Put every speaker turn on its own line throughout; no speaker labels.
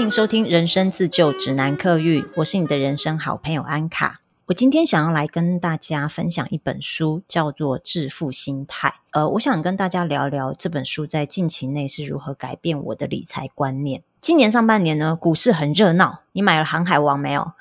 欢迎收听《人生自救指南》客运，我是你的人生好朋友安卡。我今天想要来跟大家分享一本书，叫做《致富心态》。呃，我想跟大家聊聊这本书在近期内是如何改变我的理财观念。今年上半年呢，股市很热闹，你买了《航海王》没有？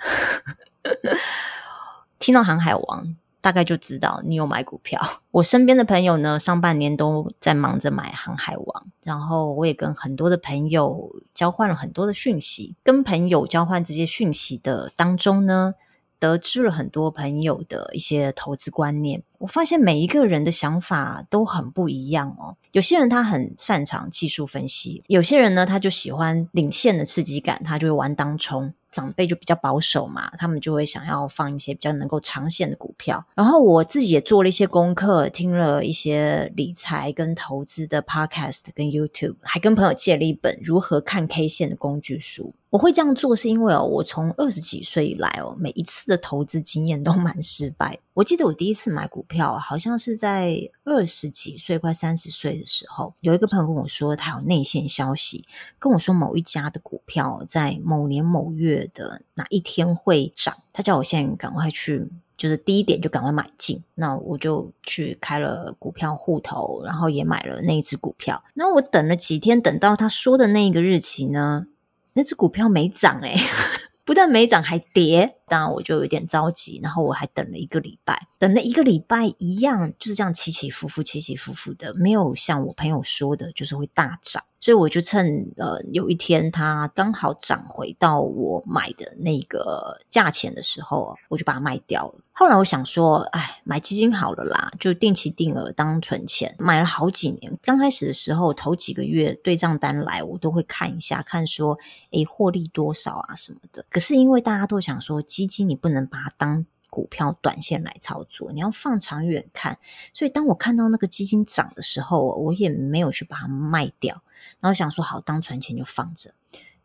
听到《航海王》。大概就知道你有买股票。我身边的朋友呢，上半年都在忙着买航海王，然后我也跟很多的朋友交换了很多的讯息。跟朋友交换这些讯息的当中呢，得知了很多朋友的一些投资观念。我发现每一个人的想法都很不一样哦。有些人他很擅长技术分析，有些人呢，他就喜欢领先的刺激感，他就会玩当冲。长辈就比较保守嘛，他们就会想要放一些比较能够长线的股票。然后我自己也做了一些功课，听了一些理财跟投资的 podcast 跟 YouTube，还跟朋友借了一本如何看 K 线的工具书。我会这样做是因为哦，我从二十几岁以来哦，每一次的投资经验都蛮失败。我记得我第一次买股票，好像是在二十几岁快三十岁的时候，有一个朋友跟我说，他有内线消息，跟我说某一家的股票在某年某月的哪一天会涨，他叫我现在赶快去，就是第一点就赶快买进。那我就去开了股票户头，然后也买了那一只股票。那我等了几天，等到他说的那个日期呢？那只股票没涨诶，不但没涨还跌，当然我就有点着急，然后我还等了一个礼拜，等了一个礼拜一样就是这样起起伏伏，起起伏伏的，没有像我朋友说的，就是会大涨。所以我就趁呃有一天它刚好涨回到我买的那个价钱的时候，我就把它卖掉了。后来我想说，哎，买基金好了啦，就定期定额当存钱。买了好几年，刚开始的时候头几个月对账单来，我都会看一下，看说，诶，获利多少啊什么的。可是因为大家都想说，基金你不能把它当股票短线来操作，你要放长远看。所以当我看到那个基金涨的时候，我也没有去把它卖掉。然后想说好，当存钱就放着，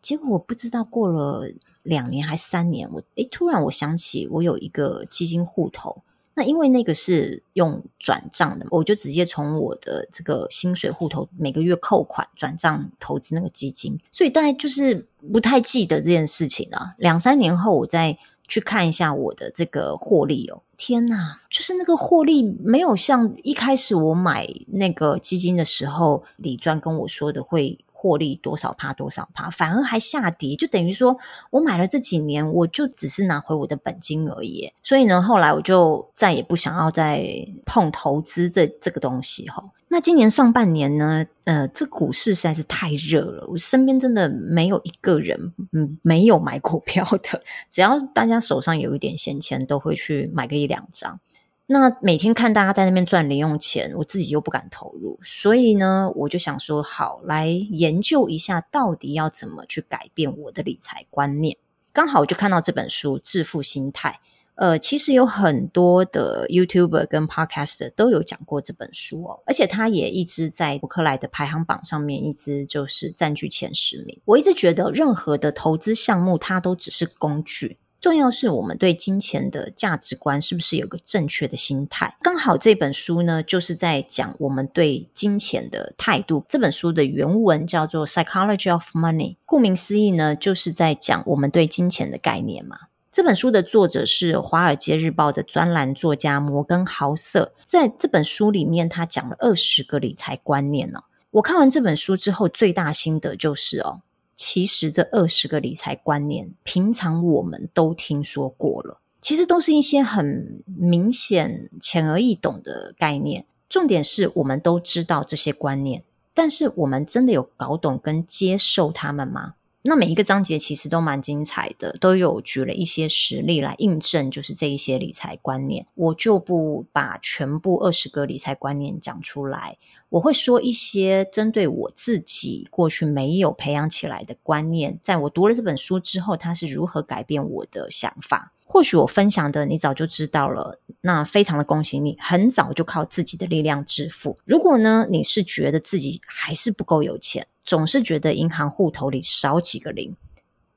结果我不知道过了两年还三年，我诶突然我想起我有一个基金户头，那因为那个是用转账的，我就直接从我的这个薪水户头每个月扣款转账投资那个基金，所以大概就是不太记得这件事情了。两三年后我在去看一下我的这个获利哦，天哪，就是那个获利没有像一开始我买那个基金的时候，李专跟我说的会获利多少趴多少趴，反而还下跌，就等于说我买了这几年，我就只是拿回我的本金而已。所以呢，后来我就再也不想要再碰投资这这个东西哈。那今年上半年呢，呃，这股市实在是太热了，我身边真的没有一个人，嗯，没有买股票的。只要大家手上有一点闲钱，都会去买个一两张。那每天看大家在那边赚零用钱，我自己又不敢投入，所以呢，我就想说，好，来研究一下，到底要怎么去改变我的理财观念。刚好我就看到这本书《致富心态》。呃，其实有很多的 YouTuber 跟 Podcaster 都有讲过这本书哦，而且他也一直在博客来的排行榜上面，一直就是占据前十名。我一直觉得，任何的投资项目它都只是工具，重要是我们对金钱的价值观是不是有个正确的心态。刚好这本书呢，就是在讲我们对金钱的态度。这本书的原文叫做《Psychology of Money》，顾名思义呢，就是在讲我们对金钱的概念嘛。这本书的作者是《华尔街日报》的专栏作家摩根豪瑟，在这本书里面，他讲了二十个理财观念呢。我看完这本书之后，最大心得就是哦，其实这二十个理财观念，平常我们都听说过了，其实都是一些很明显、浅而易懂的概念。重点是我们都知道这些观念，但是我们真的有搞懂跟接受他们吗？那每一个章节其实都蛮精彩的，都有举了一些实例来印证，就是这一些理财观念。我就不把全部二十个理财观念讲出来，我会说一些针对我自己过去没有培养起来的观念，在我读了这本书之后，它是如何改变我的想法。或许我分享的你早就知道了，那非常的恭喜你，很早就靠自己的力量致富。如果呢，你是觉得自己还是不够有钱，总是觉得银行户头里少几个零，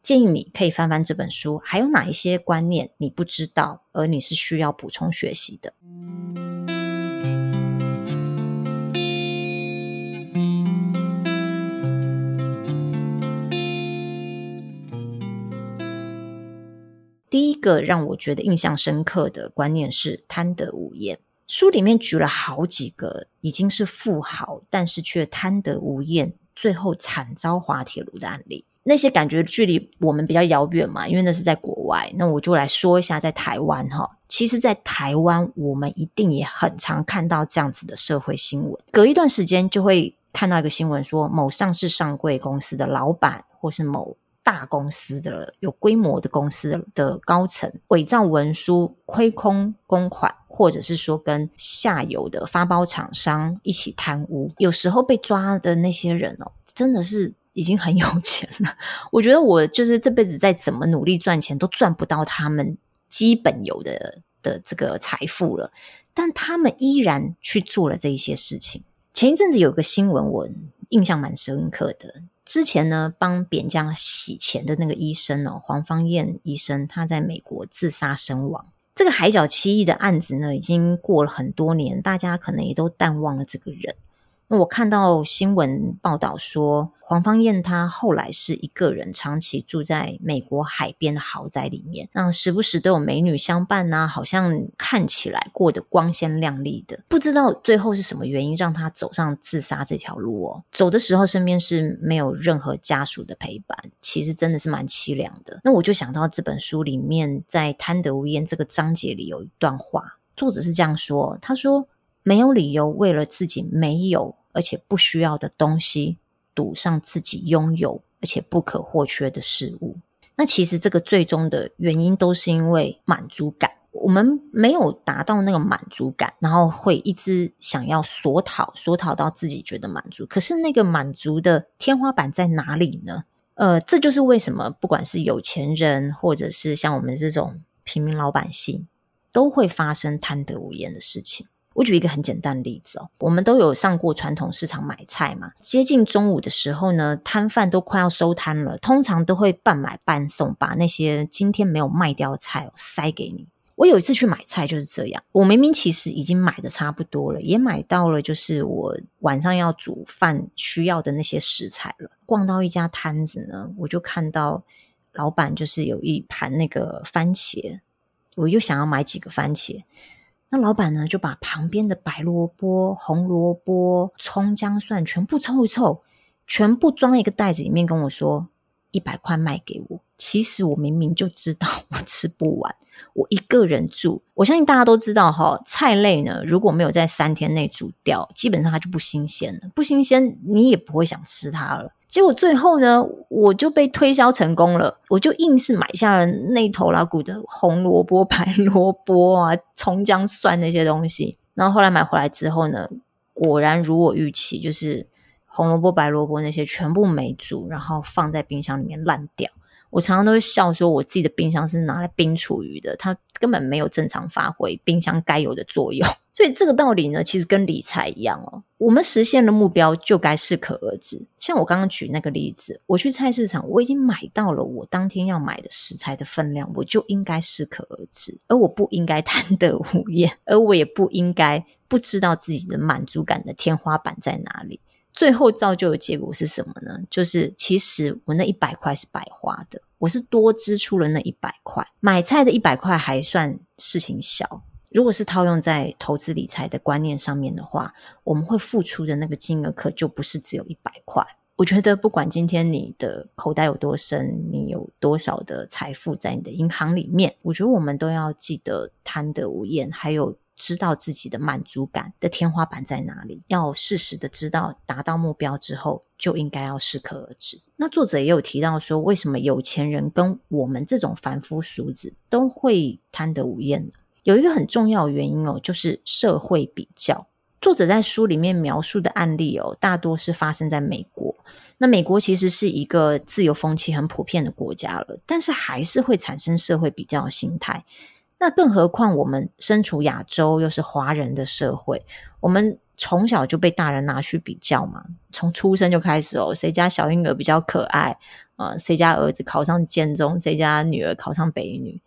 建议你可以翻翻这本书，还有哪一些观念你不知道，而你是需要补充学习的。第一个让我觉得印象深刻的观念是贪得无厌。书里面举了好几个已经是富豪，但是却贪得无厌，最后惨遭滑铁卢的案例。那些感觉距离我们比较遥远嘛，因为那是在国外。那我就来说一下，在台湾哈，其实，在台湾我们一定也很常看到这样子的社会新闻。隔一段时间就会看到一个新闻，说某上市上柜公司的老板，或是某。大公司的有规模的公司的高层伪造文书、亏空公款，或者是说跟下游的发包厂商一起贪污，有时候被抓的那些人哦，真的是已经很有钱了。我觉得我就是这辈子再怎么努力赚钱，都赚不到他们基本有的的这个财富了，但他们依然去做了这一些事情。前一阵子有个新闻，我印象蛮深刻的。之前呢，帮扁将洗钱的那个医生哦，黄芳燕医生，他在美国自杀身亡。这个海角七亿的案子呢，已经过了很多年，大家可能也都淡忘了这个人。我看到新闻报道说，黄芳彦她后来是一个人长期住在美国海边的豪宅里面，那时不时都有美女相伴呐，好像看起来过得光鲜亮丽的。不知道最后是什么原因让她走上自杀这条路哦。走的时候身边是没有任何家属的陪伴，其实真的是蛮凄凉的。那我就想到这本书里面在贪得无厌这个章节里有一段话，作者是这样说，他说。没有理由为了自己没有而且不需要的东西，赌上自己拥有而且不可或缺的事物。那其实这个最终的原因都是因为满足感。我们没有达到那个满足感，然后会一直想要索讨，索讨到自己觉得满足。可是那个满足的天花板在哪里呢？呃，这就是为什么不管是有钱人，或者是像我们这种平民老百姓，都会发生贪得无厌的事情。我举一个很简单的例子哦，我们都有上过传统市场买菜嘛。接近中午的时候呢，摊贩都快要收摊了，通常都会半买半送，把那些今天没有卖掉的菜塞给你。我有一次去买菜就是这样，我明明其实已经买的差不多了，也买到了就是我晚上要煮饭需要的那些食材了。逛到一家摊子呢，我就看到老板就是有一盘那个番茄，我又想要买几个番茄。那老板呢，就把旁边的白萝卜、红萝卜、葱、姜、蒜全部凑一凑，全部装一个袋子里面，跟我说一百块卖给我。其实我明明就知道我吃不完，我一个人住，我相信大家都知道哈。菜类呢，如果没有在三天内煮掉，基本上它就不新鲜了。不新鲜，你也不会想吃它了。结果最后呢，我就被推销成功了，我就硬是买下了那头拉骨的红萝卜、白萝卜啊、葱姜蒜那些东西。然后后来买回来之后呢，果然如我预期，就是红萝卜、白萝卜那些全部没煮，然后放在冰箱里面烂掉。我常常都会笑说，我自己的冰箱是拿来冰厨余的，它根本没有正常发挥冰箱该有的作用。所以这个道理呢，其实跟理财一样哦。我们实现了目标，就该适可而止。像我刚刚举那个例子，我去菜市场，我已经买到了我当天要买的食材的分量，我就应该适可而止，而我不应该 贪得无厌，而我也不应该不知道自己的满足感的天花板在哪里。最后造就的结果是什么呢？就是其实我那一百块是白花的，我是多支出了那一百块。买菜的一百块还算事情小，如果是套用在投资理财的观念上面的话，我们会付出的那个金额可就不是只有一百块。我觉得不管今天你的口袋有多深，你有多少的财富在你的银行里面，我觉得我们都要记得贪得无厌，还有。知道自己的满足感的天花板在哪里，要适时的知道达到目标之后就应该要适可而止。那作者也有提到说，为什么有钱人跟我们这种凡夫俗子都会贪得无厌呢？有一个很重要原因哦，就是社会比较。作者在书里面描述的案例哦，大多是发生在美国。那美国其实是一个自由风气很普遍的国家了，但是还是会产生社会比较的心态。那更何况我们身处亚洲，又是华人的社会，我们从小就被大人拿去比较嘛，从出生就开始哦，谁家小婴儿比较可爱？呃，谁家儿子考上建中，谁家女儿考上北女，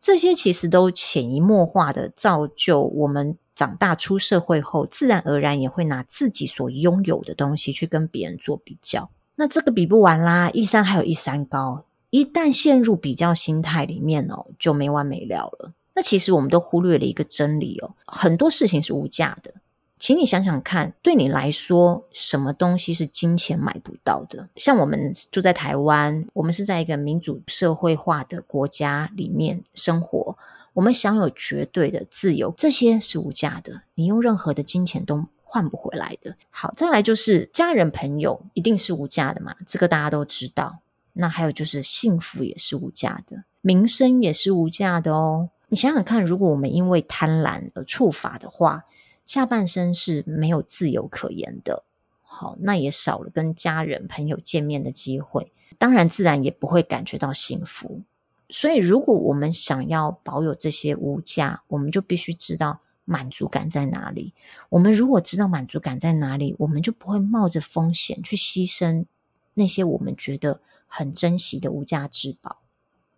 这些其实都潜移默化的造就我们长大出社会后，自然而然也会拿自己所拥有的东西去跟别人做比较。那这个比不完啦，一山还有一山高。一旦陷入比较心态里面哦，就没完没了了。那其实我们都忽略了一个真理哦，很多事情是无价的。请你想想看，对你来说，什么东西是金钱买不到的？像我们住在台湾，我们是在一个民主社会化的国家里面生活，我们享有绝对的自由，这些是无价的，你用任何的金钱都换不回来的。好，再来就是家人朋友一定是无价的嘛，这个大家都知道。那还有就是幸福也是无价的，名声也是无价的哦。你想想看，如果我们因为贪婪而触法的话，下半生是没有自由可言的。好，那也少了跟家人朋友见面的机会，当然自然也不会感觉到幸福。所以，如果我们想要保有这些无价，我们就必须知道满足感在哪里。我们如果知道满足感在哪里，我们就不会冒着风险去牺牲那些我们觉得很珍惜的无价之宝，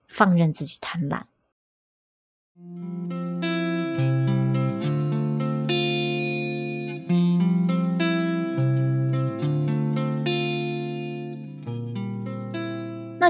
放任自己贪婪。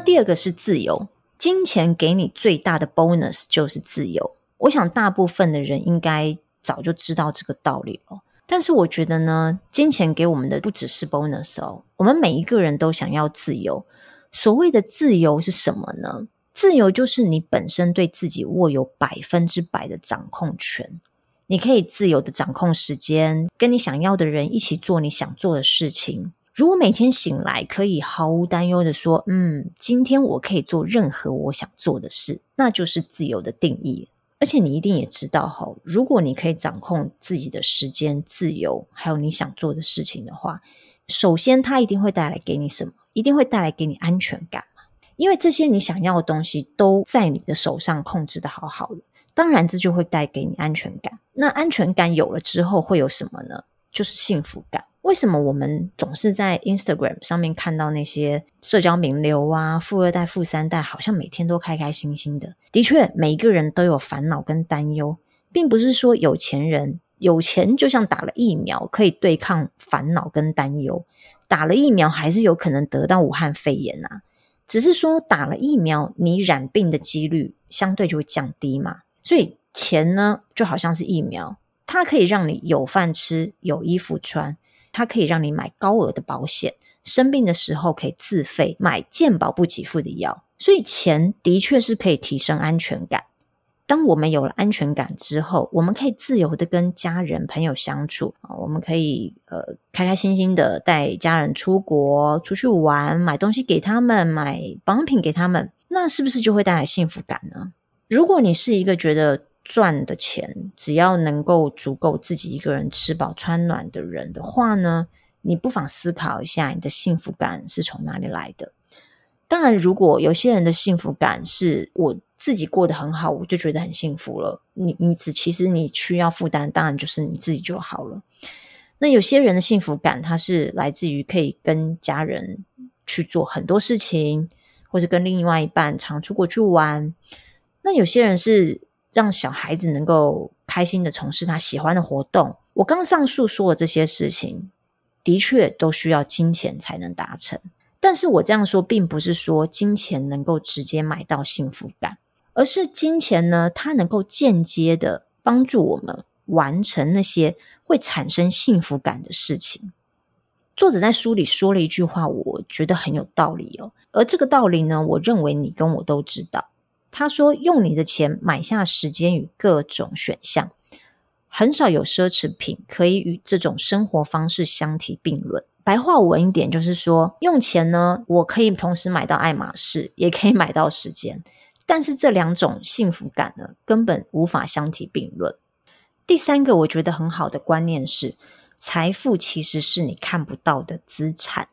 第二个是自由，金钱给你最大的 bonus 就是自由。我想大部分的人应该早就知道这个道理了。但是我觉得呢，金钱给我们的不只是 bonus 哦，我们每一个人都想要自由。所谓的自由是什么呢？自由就是你本身对自己握有百分之百的掌控权，你可以自由的掌控时间，跟你想要的人一起做你想做的事情。如果每天醒来可以毫无担忧的说，嗯，今天我可以做任何我想做的事，那就是自由的定义。而且你一定也知道哈，如果你可以掌控自己的时间、自由，还有你想做的事情的话，首先它一定会带来给你什么？一定会带来给你安全感嘛。因为这些你想要的东西都在你的手上控制的好好的，当然这就会带给你安全感。那安全感有了之后会有什么呢？就是幸福感。为什么我们总是在 Instagram 上面看到那些社交名流啊、富二代、富三代，好像每天都开开心心的？的确，每一个人都有烦恼跟担忧，并不是说有钱人有钱就像打了疫苗可以对抗烦恼跟担忧，打了疫苗还是有可能得到武汉肺炎啊。只是说打了疫苗，你染病的几率相对就会降低嘛。所以钱呢，就好像是疫苗，它可以让你有饭吃、有衣服穿，它可以让你买高额的保险，生病的时候可以自费买健保不给付的药。所以钱的确是可以提升安全感。当我们有了安全感之后，我们可以自由的跟家人朋友相处，我们可以呃开开心心的带家人出国出去玩，买东西给他们，买保养品给他们，那是不是就会带来幸福感呢？如果你是一个觉得赚的钱只要能够足够自己一个人吃饱穿暖的人的话呢，你不妨思考一下，你的幸福感是从哪里来的？当然，如果有些人的幸福感是我自己过得很好，我就觉得很幸福了。你你只其实你需要负担，当然就是你自己就好了。那有些人的幸福感，它是来自于可以跟家人去做很多事情，或者跟另外一半常出国去玩。那有些人是让小孩子能够开心的从事他喜欢的活动。我刚上述说的这些事情，的确都需要金钱才能达成。但是我这样说，并不是说金钱能够直接买到幸福感，而是金钱呢，它能够间接的帮助我们完成那些会产生幸福感的事情。作者在书里说了一句话，我觉得很有道理哦。而这个道理呢，我认为你跟我都知道。他说：“用你的钱买下时间与各种选项，很少有奢侈品可以与这种生活方式相提并论。”白话文一点就是说，用钱呢，我可以同时买到爱马仕，也可以买到时间，但是这两种幸福感呢，根本无法相提并论。第三个我觉得很好的观念是，财富其实是你看不到的资产。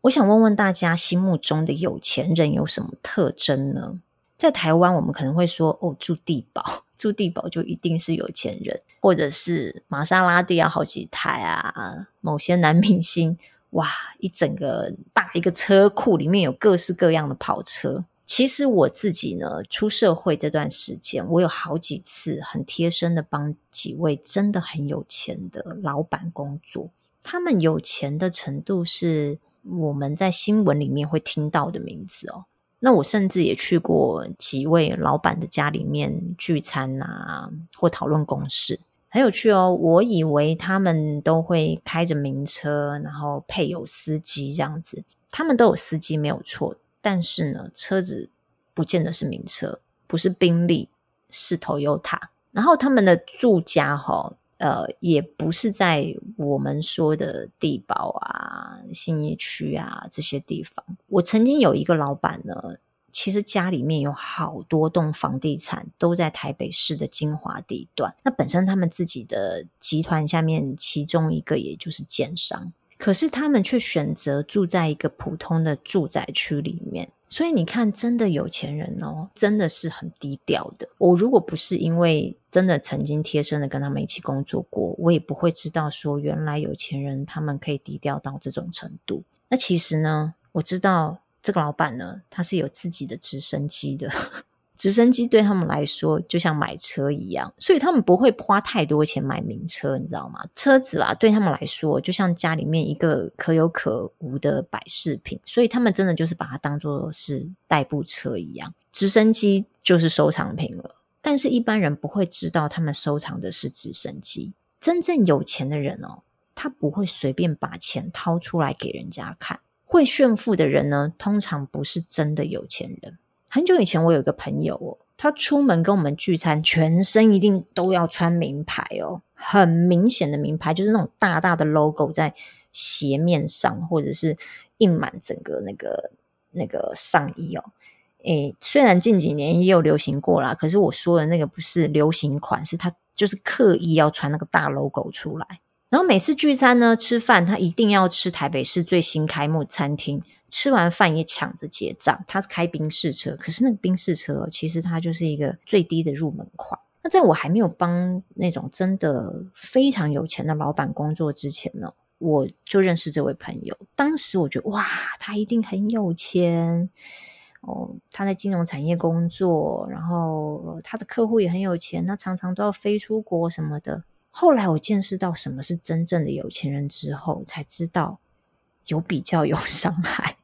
我想问问大家，心目中的有钱人有什么特征呢？在台湾，我们可能会说，哦，住地堡，住地堡就一定是有钱人，或者是玛莎拉蒂啊，好几台啊，某些男明星，哇，一整个大一个车库里面有各式各样的跑车。其实我自己呢，出社会这段时间，我有好几次很贴身的帮几位真的很有钱的老板工作，他们有钱的程度是我们在新闻里面会听到的名字哦。那我甚至也去过几位老板的家里面聚餐啊，或讨论公事，很有趣哦。我以为他们都会开着名车，然后配有司机这样子，他们都有司机没有错，但是呢，车子不见得是名车，不是宾利，是 Toyota。然后他们的住家哈、呃，也不是在我们说的地堡啊、信义区啊这些地方。我曾经有一个老板呢，其实家里面有好多栋房地产，都在台北市的精华地段。那本身他们自己的集团下面，其中一个也就是建商，可是他们却选择住在一个普通的住宅区里面。所以你看，真的有钱人哦，真的是很低调的。我如果不是因为真的曾经贴身的跟他们一起工作过，我也不会知道说原来有钱人他们可以低调到这种程度。那其实呢，我知道这个老板呢，他是有自己的直升机的。直升机对他们来说就像买车一样，所以他们不会花太多钱买名车，你知道吗？车子啦，对他们来说就像家里面一个可有可无的摆饰品，所以他们真的就是把它当作是代步车一样。直升机就是收藏品了，但是一般人不会知道他们收藏的是直升机。真正有钱的人哦，他不会随便把钱掏出来给人家看。会炫富的人呢，通常不是真的有钱人。很久以前，我有一个朋友哦，他出门跟我们聚餐，全身一定都要穿名牌哦，很明显的名牌，就是那种大大的 logo 在鞋面上，或者是印满整个那个那个上衣哦。诶，虽然近几年也有流行过啦，可是我说的那个不是流行款，是他就是刻意要穿那个大 logo 出来。然后每次聚餐呢，吃饭他一定要吃台北市最新开幕餐厅。吃完饭也抢着结账，他是开宾士车，可是那个宾士车，其实它就是一个最低的入门款。那在我还没有帮那种真的非常有钱的老板工作之前呢，我就认识这位朋友。当时我觉得哇，他一定很有钱哦，他在金融产业工作，然后他的客户也很有钱，他常常都要飞出国什么的。后来我见识到什么是真正的有钱人之后，才知道。有比较有 伤害。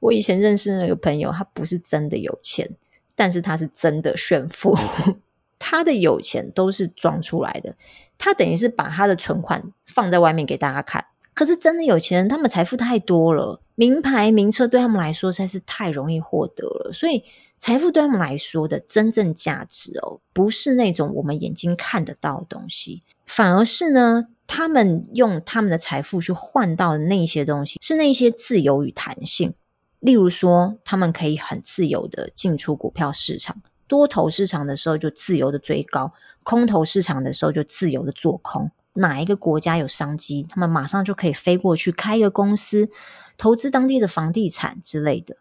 我以前认识那个朋友，他不是真的有钱，但是他是真的炫富。他的有钱都是装出来的，他等于是把他的存款放在外面给大家看。可是真的有钱人，他们财富太多了，名牌名车对他们来说实在是太容易获得了。所以财富对他们来说的真正价值哦，不是那种我们眼睛看得到的东西，反而是呢。他们用他们的财富去换到的那些东西，是那些自由与弹性。例如说，他们可以很自由的进出股票市场，多头市场的时候就自由的追高，空头市场的时候就自由的做空。哪一个国家有商机，他们马上就可以飞过去开一个公司，投资当地的房地产之类的。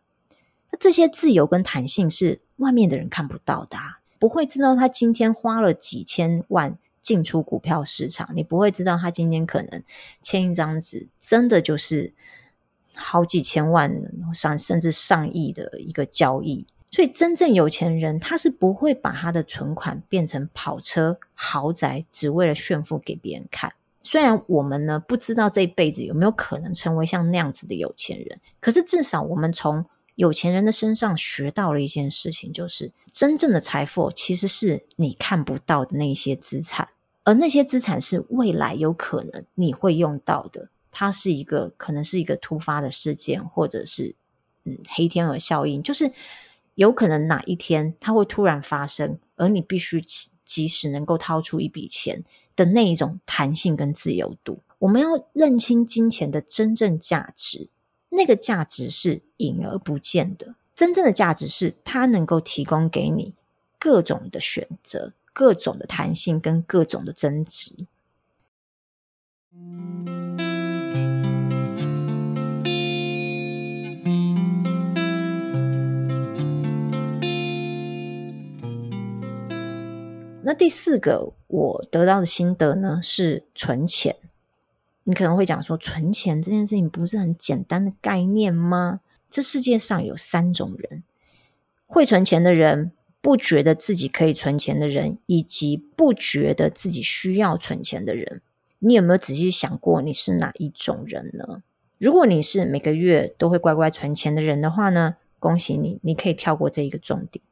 那这些自由跟弹性是外面的人看不到的，不会知道他今天花了几千万。进出股票市场，你不会知道他今天可能签一张纸，真的就是好几千万、上甚至上亿的一个交易。所以，真正有钱人他是不会把他的存款变成跑车、豪宅，只为了炫富给别人看。虽然我们呢不知道这一辈子有没有可能成为像那样子的有钱人，可是至少我们从有钱人的身上学到了一件事情，就是真正的财富其实是你看不到的那些资产。而那些资产是未来有可能你会用到的，它是一个可能是一个突发的事件，或者是嗯黑天鹅效应，就是有可能哪一天它会突然发生，而你必须及时能够掏出一笔钱的那一种弹性跟自由度。我们要认清金钱的真正价值，那个价值是隐而不见的，真正的价值是它能够提供给你各种的选择。各种的弹性跟各种的增值。那第四个我得到的心得呢，是存钱。你可能会讲说，存钱这件事情不是很简单的概念吗？这世界上有三种人：会存钱的人。不觉得自己可以存钱的人，以及不觉得自己需要存钱的人，你有没有仔细想过你是哪一种人呢？如果你是每个月都会乖乖存钱的人的话呢，恭喜你，你可以跳过这一个重点。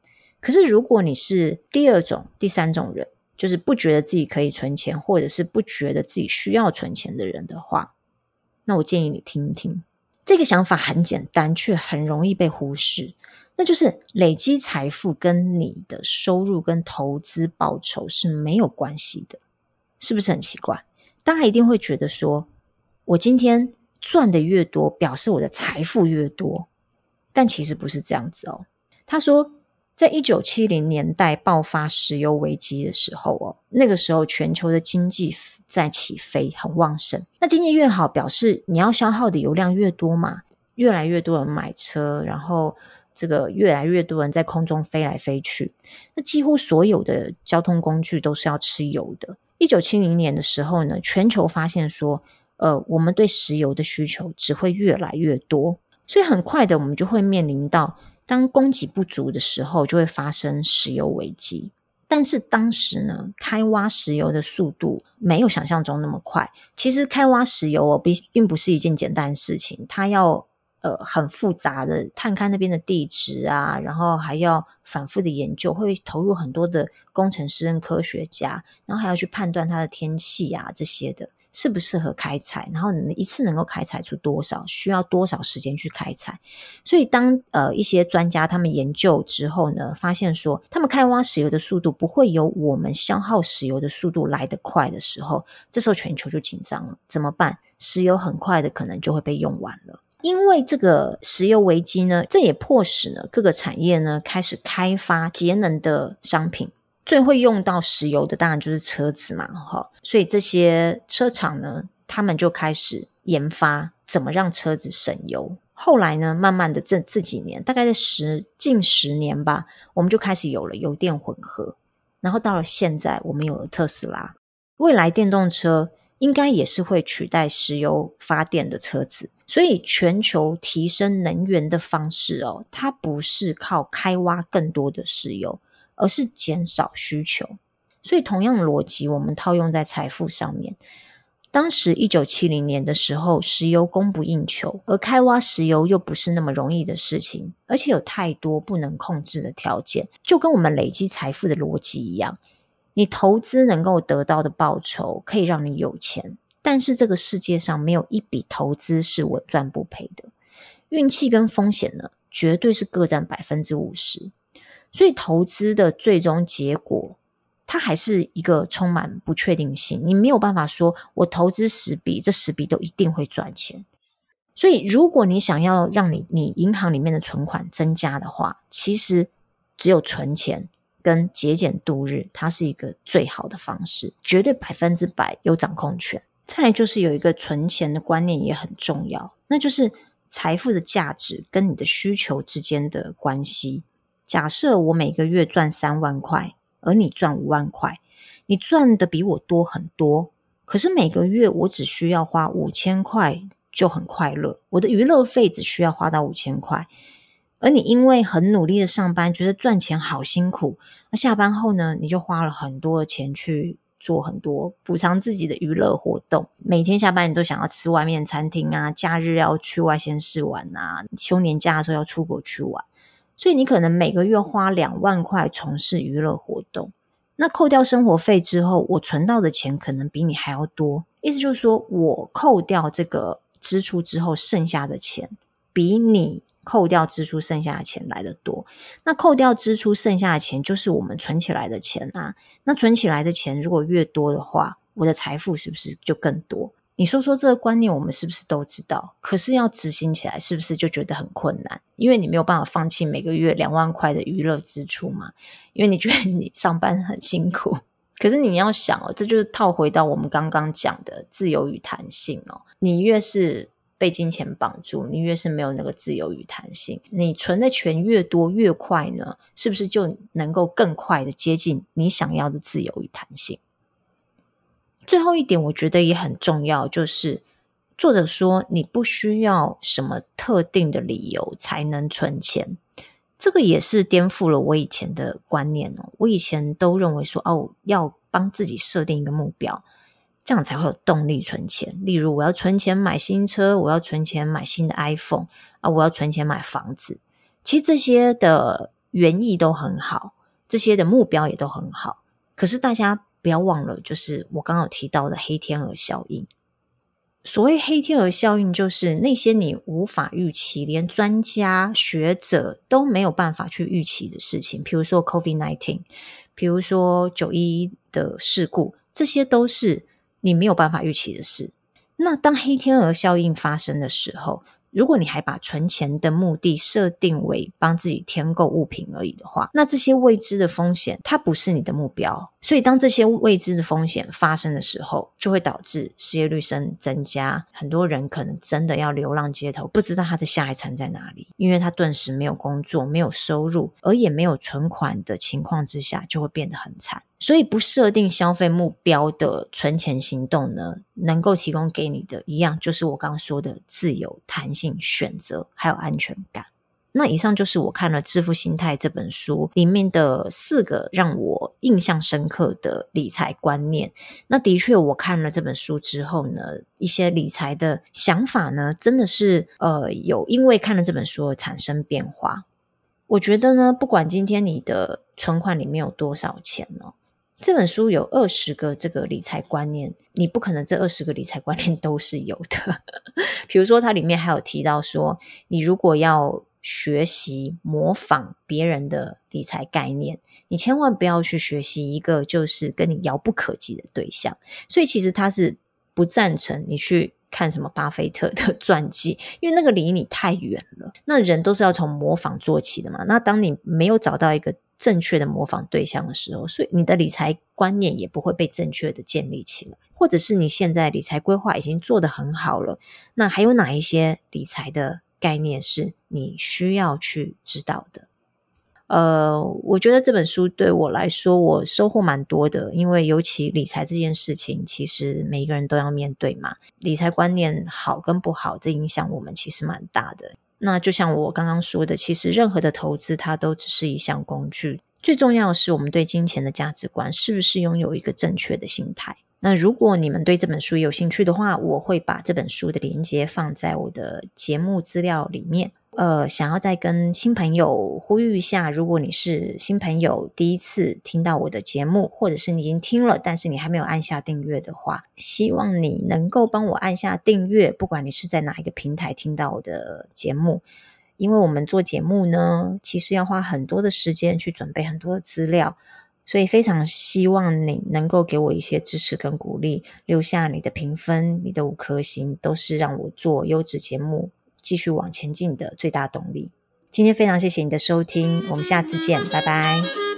可是如果你是第二种、第三种人，就是不觉得自己可以存钱，或者是不觉得自己需要存钱的人的话，那我建议你听一听。这个想法很简单，却很容易被忽视。那就是累积财富跟你的收入跟投资报酬是没有关系的，是不是很奇怪？大家一定会觉得说，我今天赚的越多，表示我的财富越多，但其实不是这样子哦。他说。在一九七零年代爆发石油危机的时候哦，那个时候全球的经济在起飞，很旺盛。那经济越好，表示你要消耗的油量越多嘛，越来越多人买车，然后这个越来越多人在空中飞来飞去。那几乎所有的交通工具都是要吃油的。一九七零年的时候呢，全球发现说，呃，我们对石油的需求只会越来越多，所以很快的，我们就会面临到。当供给不足的时候，就会发生石油危机。但是当时呢，开挖石油的速度没有想象中那么快。其实开挖石油哦，并并不是一件简单的事情，它要呃很复杂的探勘那边的地质啊，然后还要反复的研究，会投入很多的工程师跟科学家，然后还要去判断它的天气啊这些的。适不适合开采？然后你一次能够开采出多少？需要多少时间去开采？所以当呃一些专家他们研究之后呢，发现说他们开挖石油的速度不会有我们消耗石油的速度来得快的时候，这时候全球就紧张了。怎么办？石油很快的可能就会被用完了。因为这个石油危机呢，这也迫使呢各个产业呢开始开发节能的商品。最会用到石油的当然就是车子嘛，哈，所以这些车厂呢，他们就开始研发怎么让车子省油。后来呢，慢慢的这这几年，大概在十近十年吧，我们就开始有了油电混合，然后到了现在，我们有了特斯拉。未来电动车应该也是会取代石油发电的车子，所以全球提升能源的方式哦，它不是靠开挖更多的石油。而是减少需求，所以同样的逻辑，我们套用在财富上面。当时一九七零年的时候，石油供不应求，而开挖石油又不是那么容易的事情，而且有太多不能控制的条件，就跟我们累积财富的逻辑一样。你投资能够得到的报酬可以让你有钱，但是这个世界上没有一笔投资是稳赚不赔的，运气跟风险呢，绝对是各占百分之五十。所以投资的最终结果，它还是一个充满不确定性。你没有办法说，我投资十笔，这十笔都一定会赚钱。所以，如果你想要让你你银行里面的存款增加的话，其实只有存钱跟节俭度日，它是一个最好的方式，绝对百分之百有掌控权。再来就是有一个存钱的观念也很重要，那就是财富的价值跟你的需求之间的关系。假设我每个月赚三万块，而你赚五万块，你赚的比我多很多。可是每个月我只需要花五千块就很快乐，我的娱乐费只需要花到五千块。而你因为很努力的上班，觉得赚钱好辛苦，那下班后呢，你就花了很多的钱去做很多补偿自己的娱乐活动。每天下班你都想要吃外面餐厅啊，假日要去外县市玩啊，休年假的时候要出国去玩。所以你可能每个月花两万块从事娱乐活动，那扣掉生活费之后，我存到的钱可能比你还要多。意思就是说，我扣掉这个支出之后剩下的钱，比你扣掉支出剩下的钱来得多。那扣掉支出剩下的钱，就是我们存起来的钱啊。那存起来的钱如果越多的话，我的财富是不是就更多？你说说这个观念，我们是不是都知道？可是要执行起来，是不是就觉得很困难？因为你没有办法放弃每个月两万块的娱乐支出嘛，因为你觉得你上班很辛苦。可是你要想哦，这就是套回到我们刚刚讲的自由与弹性哦。你越是被金钱绑住，你越是没有那个自由与弹性。你存的钱越多越快呢，是不是就能够更快的接近你想要的自由与弹性？最后一点，我觉得也很重要，就是作者说你不需要什么特定的理由才能存钱，这个也是颠覆了我以前的观念哦。我以前都认为说，哦，要帮自己设定一个目标，这样才会有动力存钱。例如，我要存钱买新车，我要存钱买新的 iPhone，啊，我要存钱买房子。其实这些的原意都很好，这些的目标也都很好。可是大家不要忘了，就是我刚刚提到的黑天鹅效应。所谓黑天鹅效应，就是那些你无法预期，连专家学者都没有办法去预期的事情，比如说 COVID-19，比如说九一一的事故，这些都是你没有办法预期的事。那当黑天鹅效应发生的时候，如果你还把存钱的目的设定为帮自己添购物品而已的话，那这些未知的风险它不是你的目标。所以当这些未知的风险发生的时候，就会导致失业率升增加，很多人可能真的要流浪街头，不知道他的下一餐在哪里，因为他顿时没有工作、没有收入，而也没有存款的情况之下，就会变得很惨。所以不设定消费目标的存钱行动呢，能够提供给你的一样，就是我刚刚说的自由、弹性、选择，还有安全感。那以上就是我看了《致富心态》这本书里面的四个让我印象深刻的理财观念。那的确，我看了这本书之后呢，一些理财的想法呢，真的是呃有因为看了这本书而产生变化。我觉得呢，不管今天你的存款里面有多少钱呢，这本书有二十个这个理财观念，你不可能这二十个理财观念都是有的。比如说，它里面还有提到说，你如果要学习模仿别人的理财概念，你千万不要去学习一个就是跟你遥不可及的对象。所以，其实他是不赞成你去看什么巴菲特的 传记，因为那个离你太远了。那人都是要从模仿做起的嘛。那当你没有找到一个正确的模仿对象的时候，所以你的理财观念也不会被正确的建立起来，或者是你现在理财规划已经做得很好了，那还有哪一些理财的概念是你需要去知道的？呃，我觉得这本书对我来说，我收获蛮多的，因为尤其理财这件事情，其实每一个人都要面对嘛。理财观念好跟不好，这影响我们其实蛮大的。那就像我刚刚说的，其实任何的投资它都只是一项工具，最重要的是我们对金钱的价值观是不是拥有一个正确的心态。那如果你们对这本书有兴趣的话，我会把这本书的链接放在我的节目资料里面。呃，想要再跟新朋友呼吁一下，如果你是新朋友，第一次听到我的节目，或者是你已经听了，但是你还没有按下订阅的话，希望你能够帮我按下订阅。不管你是在哪一个平台听到我的节目，因为我们做节目呢，其实要花很多的时间去准备很多的资料，所以非常希望你能够给我一些支持跟鼓励，留下你的评分，你的五颗星，都是让我做优质节目。继续往前进的最大动力。今天非常谢谢你的收听，我们下次见，拜拜。